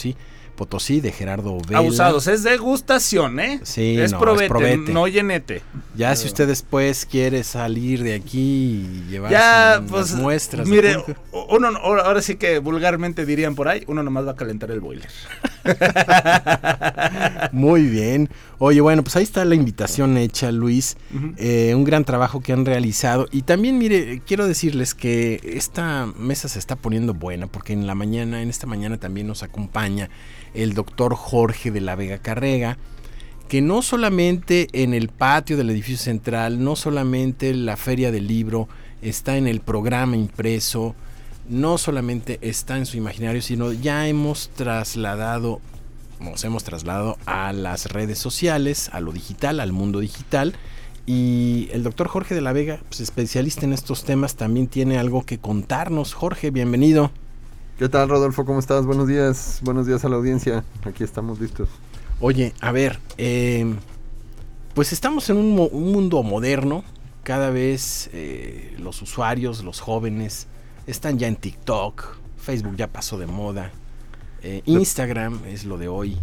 Sí. Potosí de Gerardo Vela. Abusados, es degustación, ¿eh? Sí, es, no, probete, es probete. no llenete. Ya si usted después quiere salir de aquí y llevar Ya, pues, muestras. de mire, uno, ahora sí que vulgarmente dirían por ahí, uno nomás va a calentar el boiler. Muy bien. Oye, bueno, pues ahí está la invitación hecha, Luis. Eh, un gran trabajo que han realizado. Y también, mire, quiero decirles que esta mesa se está poniendo buena porque en la mañana, en esta mañana también nos acompaña el doctor Jorge de la Vega Carrega, que no solamente en el patio del edificio central, no solamente la feria del libro, está en el programa impreso, no solamente está en su imaginario, sino ya hemos trasladado, nos hemos trasladado a las redes sociales, a lo digital, al mundo digital. Y el doctor Jorge de la Vega, pues, especialista en estos temas, también tiene algo que contarnos. Jorge, bienvenido. ¿Qué tal, Rodolfo? ¿Cómo estás? Buenos días. Buenos días a la audiencia. Aquí estamos listos. Oye, a ver, eh, pues estamos en un, mo- un mundo moderno. Cada vez eh, los usuarios, los jóvenes, están ya en TikTok. Facebook ya pasó de moda. Eh, Instagram es lo de hoy.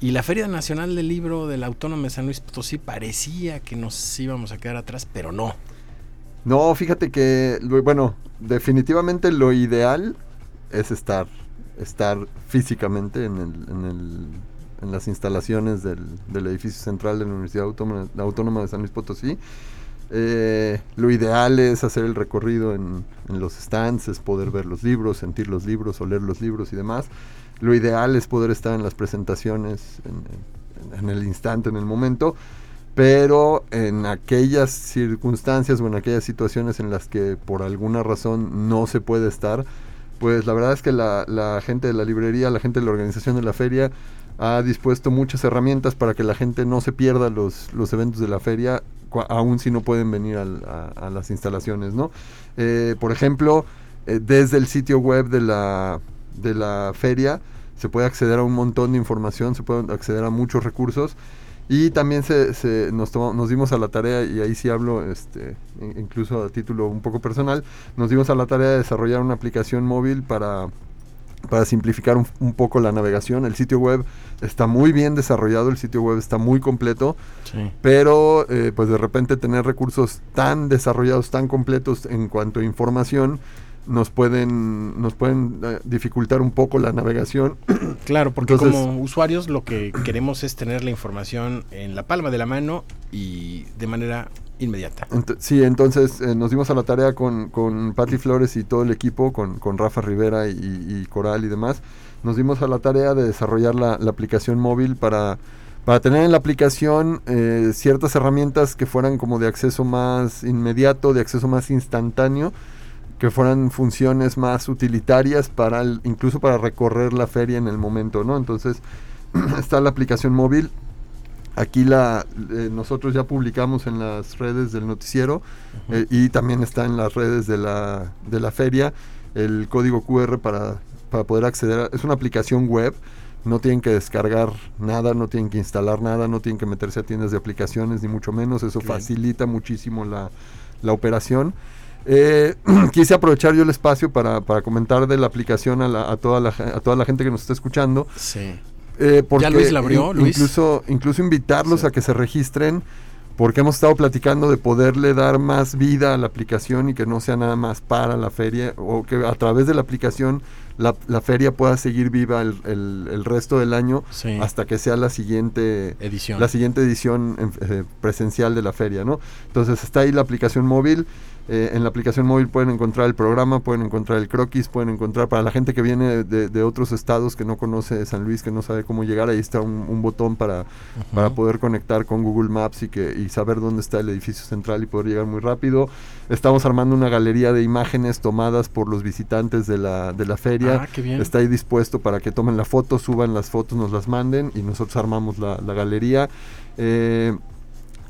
Y la Feria Nacional del Libro de la Autónoma de San Luis Potosí parecía que nos íbamos a quedar atrás, pero no. No, fíjate que, bueno, definitivamente lo ideal es estar, estar físicamente en, el, en, el- en las instalaciones del, del edificio central de la Universidad Autónoma, Autónoma de San Luis Potosí. Eh, lo ideal es hacer el recorrido en, los stands, poder ver los libros, sentir los libros, oler los libros y demás. Lo ideal es poder estar en las presentaciones en, el instante, en el momento, pero en aquellas circunstancias o en aquellas situaciones en las que por alguna razón no se puede estar, pues la verdad es que la gente de la librería, la gente de la organización de la feria ha dispuesto muchas herramientas para que la gente no se pierda los, los eventos de la feria, aun si no pueden venir al- a, a las instalaciones, ¿no? Eh, por ejemplo, eh, desde el sitio web de la, de la feria se puede acceder a un montón de información, se puede acceder a muchos recursos y también se, se- nos, nos dimos a la tarea, y ahí sí hablo este, in- incluso a título un poco personal, nos dimos a la tarea de desarrollar una aplicación móvil para, para simplificar un, un poco la navegación. El sitio web está muy bien desarrollado, el sitio web está muy completo, Sí. pero eh, pues de repente tener recursos tan desarrollados, tan completos en cuanto a información, nos pueden, nos pueden eh, dificultar un poco la navegación. Claro, porque Entonces- como usuarios lo que queremos es tener la información en la palma de la mano y de manera inmediata. Sí, entonces eh, nos dimos a la tarea con, con Patti Flores y todo el equipo, con, con Rafa Rivera y, Coral y demás. Nos dimos a la tarea de desarrollar la, la aplicación móvil para, para tener en la aplicación eh, ciertas herramientas que fueran como de acceso más inmediato, de acceso más instantáneo, que fueran funciones más utilitarias para el- incluso para recorrer la feria en el momento, ¿no? Entonces está la aplicación móvil. Aquí la eh, nosotros ya publicamos en las redes del noticiero eh, y también está en las redes de la, de la feria el código QR para, para poder acceder. a- es una aplicación web, no tienen que descargar nada, no tienen que instalar nada, no tienen que meterse a tiendas de aplicaciones ni mucho menos. Eso Bien. facilita muchísimo la, la operación. Eh, quise aprovechar yo el espacio para, para comentar de la aplicación a, la- a toda la, a toda la gente que nos está escuchando. Sí. Eh, porque Luis la abrió, Luis? Incluso, incluso invitarlos Sí. a que se registren, porque hemos estado platicando de poderle dar más vida a la aplicación y que no sea nada más para la feria, o que a través de la aplicación la, la feria pueda seguir viva el, el- el resto del año Sí. hasta que sea la siguiente Edición. la siguiente edición en- eh, presencial de la feria, ¿no? Entonces está ahí la aplicación móvil. eh, en la aplicación móvil pueden encontrar el programa, pueden encontrar el croquis, pueden encontrar para la gente que viene de, de otros estados que no conoce San Luis, que no sabe cómo llegar, ahí está un, un botón para, para poder conectar con Google Maps y que y saber dónde está el edificio central y poder llegar muy rápido. Estamos armando una galería de imágenes tomadas por los visitantes de la, de la feria. Ah. Está ahí dispuesto para que tomen la foto, suban las fotos, nos las manden y nosotros armamos la, la galería. Eh,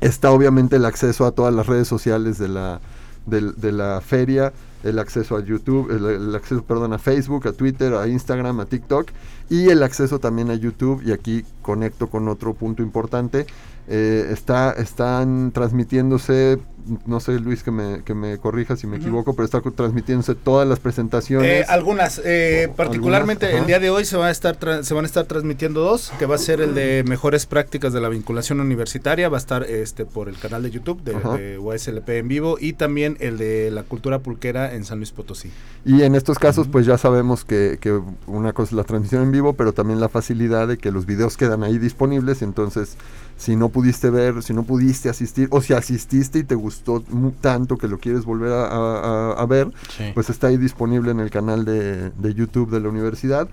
está obviamente el acceso a todas las redes sociales de la, de, la feria, el acceso a YouTube, el, el acceso, perdón, a Facebook, a Twitter, a Instagram, a TikTok y el acceso también a YouTube. Y aquí conecto con otro punto importante. Eh, está, están transmitiéndose, no sé Luis que me, que me corrija si me equivoco, pero está transmitiéndose todas las presentaciones. Eh, algunas, eh, particularmente algunas, el día de hoy se van, a estar se van a estar transmitiendo dos, que va a ser el de mejores prácticas de la vinculación universitaria, va a estar este por el canal de YouTube de, de USLP en vivo y también el de la cultura pulquera en San Luis Potosí. Y en estos casos pues ya sabemos que, que una cosa es la transmisión en vivo, pero también la facilidad de que los videos quedan ahí disponibles, entonces si no pudiste ver, si no pudiste asistir, o si asististe y te gustó tanto que lo quieres volver a, a, a ver, sí. pues está ahí disponible en el canal de, de YouTube de la universidad.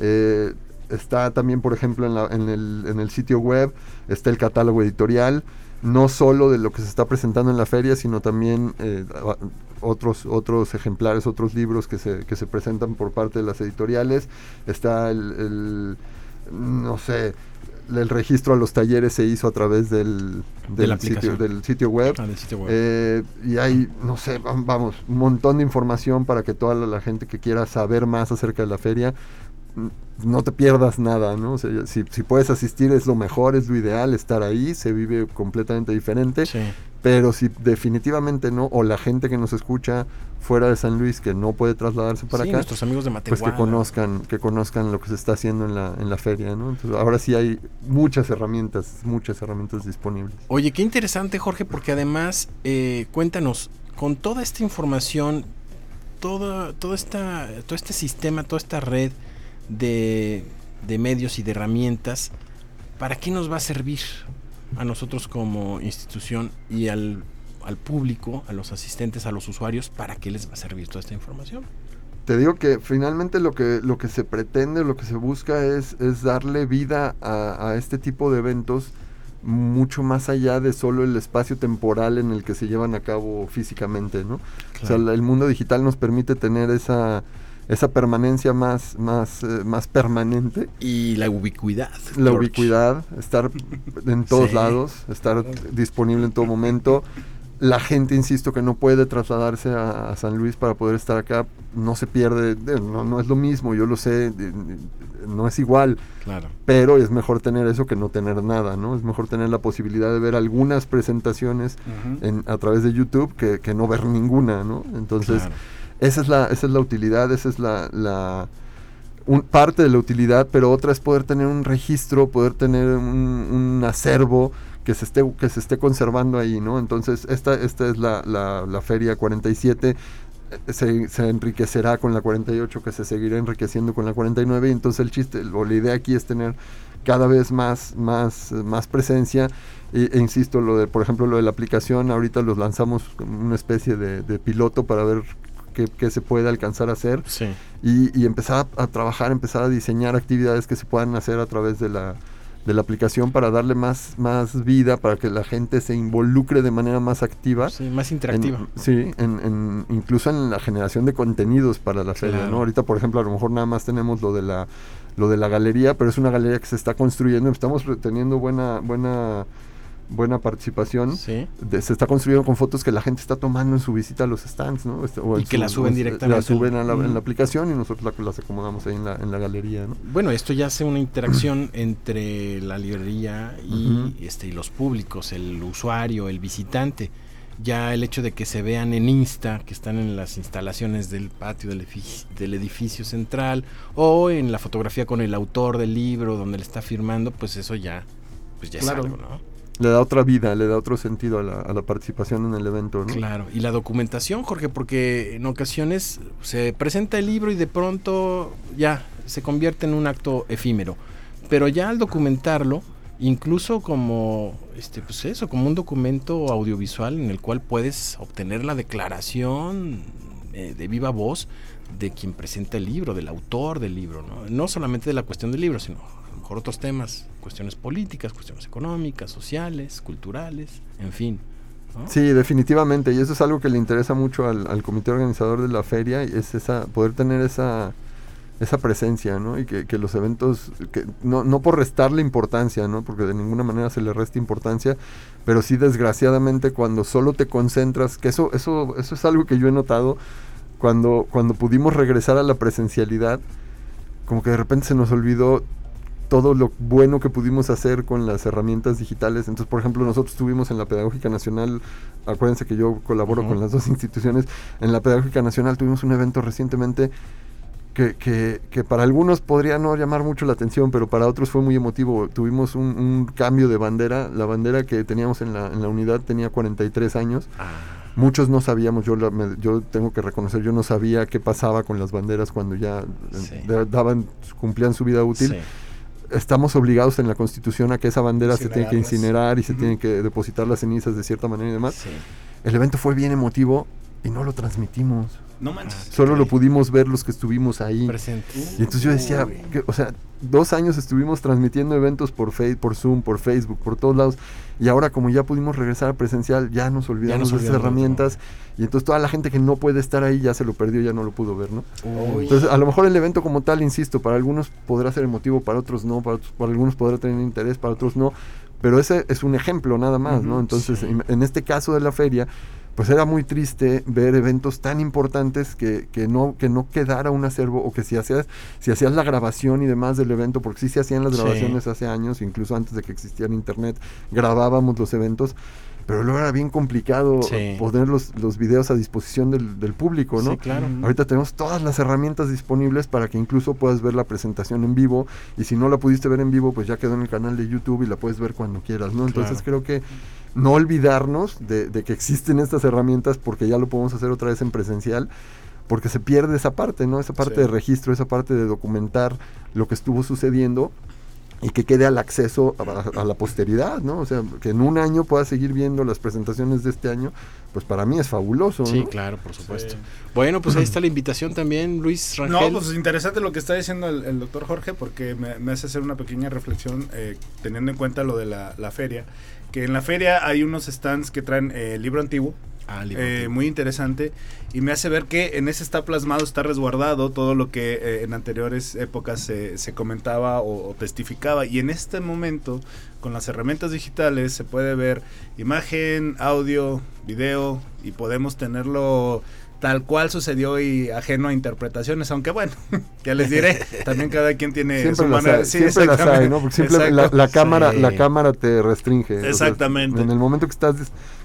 Eh, está también, por ejemplo, en, la, en, el, en, el, sitio web, está el catálogo editorial, no solo de lo que se está presentando en la feria, sino también eh, otros, otros ejemplares, otros libros que se, que se presentan por parte de las editoriales. Está el, el no sé, el registro a los talleres se hizo a través del, del, de sitio, del sitio, web. Ah, del sitio web. Eh, y hay, no sé, vamos, un montón de información para que toda la, la, gente que quiera saber más acerca de la feria no te pierdas nada, ¿no? O sea, si, si, puedes asistir es lo mejor, es lo ideal, estar ahí, se vive completamente diferente. Sí. Pero si definitivamente no, o la gente que nos escucha fuera de San Luis que no puede trasladarse para sí, acá, nuestros amigos de Matehuala. pues que conozcan, que conozcan lo que se está haciendo en la, en la feria, ¿no? Entonces ahora sí hay muchas herramientas, muchas herramientas disponibles. Oye, qué interesante Jorge, porque además, eh, cuéntanos, con toda esta información, todo, todo, esta, todo este sistema, toda esta red de, de medios y de herramientas, ¿para qué nos va a servir a nosotros como institución y al, al, público, a los asistentes, a los usuarios, para qué les va a servir toda esta información? Te digo que finalmente lo que, lo que se pretende, lo que se busca es, es darle vida a, a este tipo de eventos mucho más allá de solo el espacio temporal en el que se llevan a cabo físicamente, ¿no? Claro. O sea, el mundo digital nos permite tener esa, esa permanencia más, más, eh, más permanente. Y la ubicuidad. La George. ubicuidad, estar en todos sí. lados, estar disponible en todo momento. La gente, insisto, que no puede trasladarse a, a San Luis para poder estar acá, no se pierde, no, no, es lo mismo, yo lo sé, no es igual. Claro. Pero es mejor tener eso que no tener nada, ¿no? Es mejor tener la posibilidad de ver algunas presentaciones uh -huh. en, a través de YouTube que, que, no ver ninguna, ¿no? Entonces... Claro esa es la, esa es la utilidad, esa es la, la un, parte de la utilidad, pero otra es poder tener un registro, poder tener un, un acervo que se esté que se esté conservando ahí, ¿no? Entonces, esta, esta es la, la, la feria 47 se, se, enriquecerá con la 48, que se seguirá enriqueciendo con la 49, y entonces el chiste, o la idea aquí es tener cada vez más, más, más presencia, e, insisto, lo de, por ejemplo, lo de la aplicación, ahorita los lanzamos una especie de piloto para ver que, que, se puede alcanzar a hacer sí. y, y, empezar a, a, trabajar, empezar a diseñar actividades que se puedan hacer a través de la, de la aplicación para darle más, más vida, para que la gente se involucre de manera más activa. Sí, más interactiva. En, sí, en, en, incluso en la generación de contenidos para la feria, claro. ¿no? Ahorita, por ejemplo, a lo mejor nada más tenemos lo de la lo de la galería, pero es una galería que se está construyendo, estamos teniendo buena buena buena participación. Sí. De, se está construyendo con fotos que la gente está tomando en su visita a los stands, ¿no? Este, o y que su, la suben directamente. La suben a la, en la aplicación y nosotros la, las acomodamos ahí en la, en la galería, ¿no? Bueno, esto ya hace una interacción entre la librería y, uh -huh. este, y los públicos, el usuario, el visitante. Ya el hecho de que se vean en Insta, que están en las instalaciones del patio del edificio, del edificio central, o en la fotografía con el autor del libro donde le está firmando, pues eso ya, pues ya claro. es algo, ¿no? Le da otra vida, le da otro sentido a la, a la, participación en el evento. ¿no? Claro, y la documentación, Jorge, porque en ocasiones se presenta el libro y de pronto ya se convierte en un acto efímero. Pero ya al documentarlo, incluso como este pues eso, como un documento audiovisual en el cual puedes obtener la declaración eh, de viva voz de quien presenta el libro, del autor del libro, ¿no? No solamente de la cuestión del libro, sino mejor otros temas, cuestiones políticas, cuestiones económicas, sociales, culturales, en fin. ¿no? Sí, definitivamente, y eso es algo que le interesa mucho al, al, comité organizador de la feria, es esa, poder tener esa, esa presencia, ¿no? Y que, que los eventos, que no, no, por restarle importancia, ¿no? Porque de ninguna manera se le resta importancia, pero sí desgraciadamente cuando solo te concentras, que eso, eso, eso es algo que yo he notado, cuando, cuando pudimos regresar a la presencialidad, como que de repente se nos olvidó todo lo bueno que pudimos hacer con las herramientas digitales. Entonces, por ejemplo, nosotros tuvimos en la Pedagógica Nacional, acuérdense que yo colaboro con las dos instituciones, en la Pedagógica Nacional tuvimos un evento recientemente que, que, que, para algunos podría no llamar mucho la atención, pero para otros fue muy emotivo. Tuvimos un, un cambio de bandera. La bandera que teníamos en la, en la unidad tenía 43 años. Ah. Muchos no sabíamos, yo, la, me, yo tengo que reconocer, yo no sabía qué pasaba con las banderas cuando ya sí. daban, cumplían su vida útil. Sí estamos obligados en la Constitución a que esa bandera se tiene que incinerar y se uh -huh. tienen que depositar las cenizas de cierta manera y demás. Sí. El evento fue bien emotivo y no lo transmitimos. No manches. Solo okay. lo pudimos ver los que estuvimos ahí. Presentes. Y entonces yo decía, que, o sea, dos años estuvimos transmitiendo eventos por, face, por Zoom, por Facebook, por todos lados. Y ahora como ya pudimos regresar a presencial, ya nos olvidamos ya nos de esas herramientas. Y entonces toda la gente que no puede estar ahí ya se lo perdió, ya no lo pudo ver, ¿no? Uy. Entonces a lo mejor el evento como tal, insisto, para algunos podrá ser emotivo, para otros no, para, otros, para algunos podrá tener interés, para otros no. Pero ese es un ejemplo nada más, uh -huh, ¿no? Entonces, sí. en este caso de la feria, pues era muy triste ver eventos tan importantes que, que, no, que no quedara un acervo o que si hacías, si hacías la grabación y demás del evento, porque sí se hacían las grabaciones sí. hace años, incluso antes de que existiera internet, grabábamos los eventos, pero luego era bien complicado sí. poner los, los videos a disposición del, del público, ¿no? Sí, claro. Ahorita tenemos todas las herramientas disponibles para que incluso puedas ver la presentación en vivo y si no la pudiste ver en vivo, pues ya quedó en el canal de YouTube y la puedes ver cuando quieras, ¿no? Entonces claro. creo que no olvidarnos de, de, que existen estas herramientas porque ya lo podemos hacer otra vez en presencial, porque se pierde esa parte, ¿no? Esa parte sí. de registro, esa parte de documentar lo que estuvo sucediendo y que quede al acceso a, a, la posteridad, ¿no? O sea, que en un año pueda seguir viendo las presentaciones de este año, pues para mí es fabuloso. Sí, ¿no? claro, por supuesto. Sí. Bueno, pues ahí está la invitación también, Luis Rangel. No, pues interesante lo que está diciendo el, el doctor Jorge, porque me, me, hace hacer una pequeña reflexión eh, teniendo en cuenta lo de la, la, feria, que en la feria hay unos stands que traen eh, libro antiguo, Ah, eh, muy interesante y me hace ver que en ese está plasmado, está resguardado todo lo que eh, en anteriores épocas se, se comentaba o, o, testificaba y en este momento con las herramientas digitales se puede ver imagen, audio, video y podemos tenerlo tal cual sucedió y ajeno a interpretaciones, aunque bueno, ya les diré, también cada quien tiene siempre su manera. Hay, sí, siempre las hay, ¿no? Porque siempre la, la, cámara, sí. la cámara te restringe. Exactamente. O sea, en el momento que estás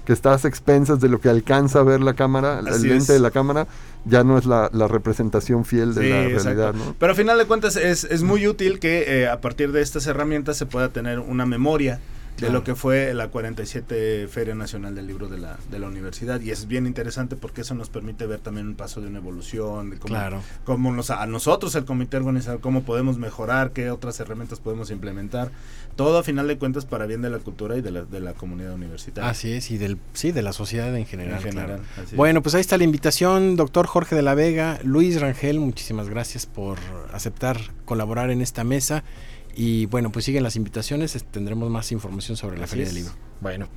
que estás a expensas de lo que alcanza a ver la cámara, Así el lente es. de la cámara, ya no es la, la representación fiel de sí, la realidad. ¿no? Pero a final de cuentas es, es muy útil que eh, a partir de estas herramientas se pueda tener una memoria de lo que fue la 47 Feria Nacional del Libro de la, de la Universidad. Y es bien interesante porque eso nos permite ver también un paso de una evolución, de cómo, claro. cómo nos, a nosotros, el comité organizador, cómo podemos mejorar, qué otras herramientas podemos implementar. Todo a final de cuentas para bien de la cultura y de la, de la comunidad universitaria. Así es, y del, sí, de la sociedad en general. En general claro. Bueno, pues ahí está la invitación, doctor Jorge de la Vega, Luis Rangel, muchísimas gracias por aceptar colaborar en esta mesa. Y bueno, pues siguen las invitaciones, tendremos más información sobre la Así Feria es. del Libro. Bueno,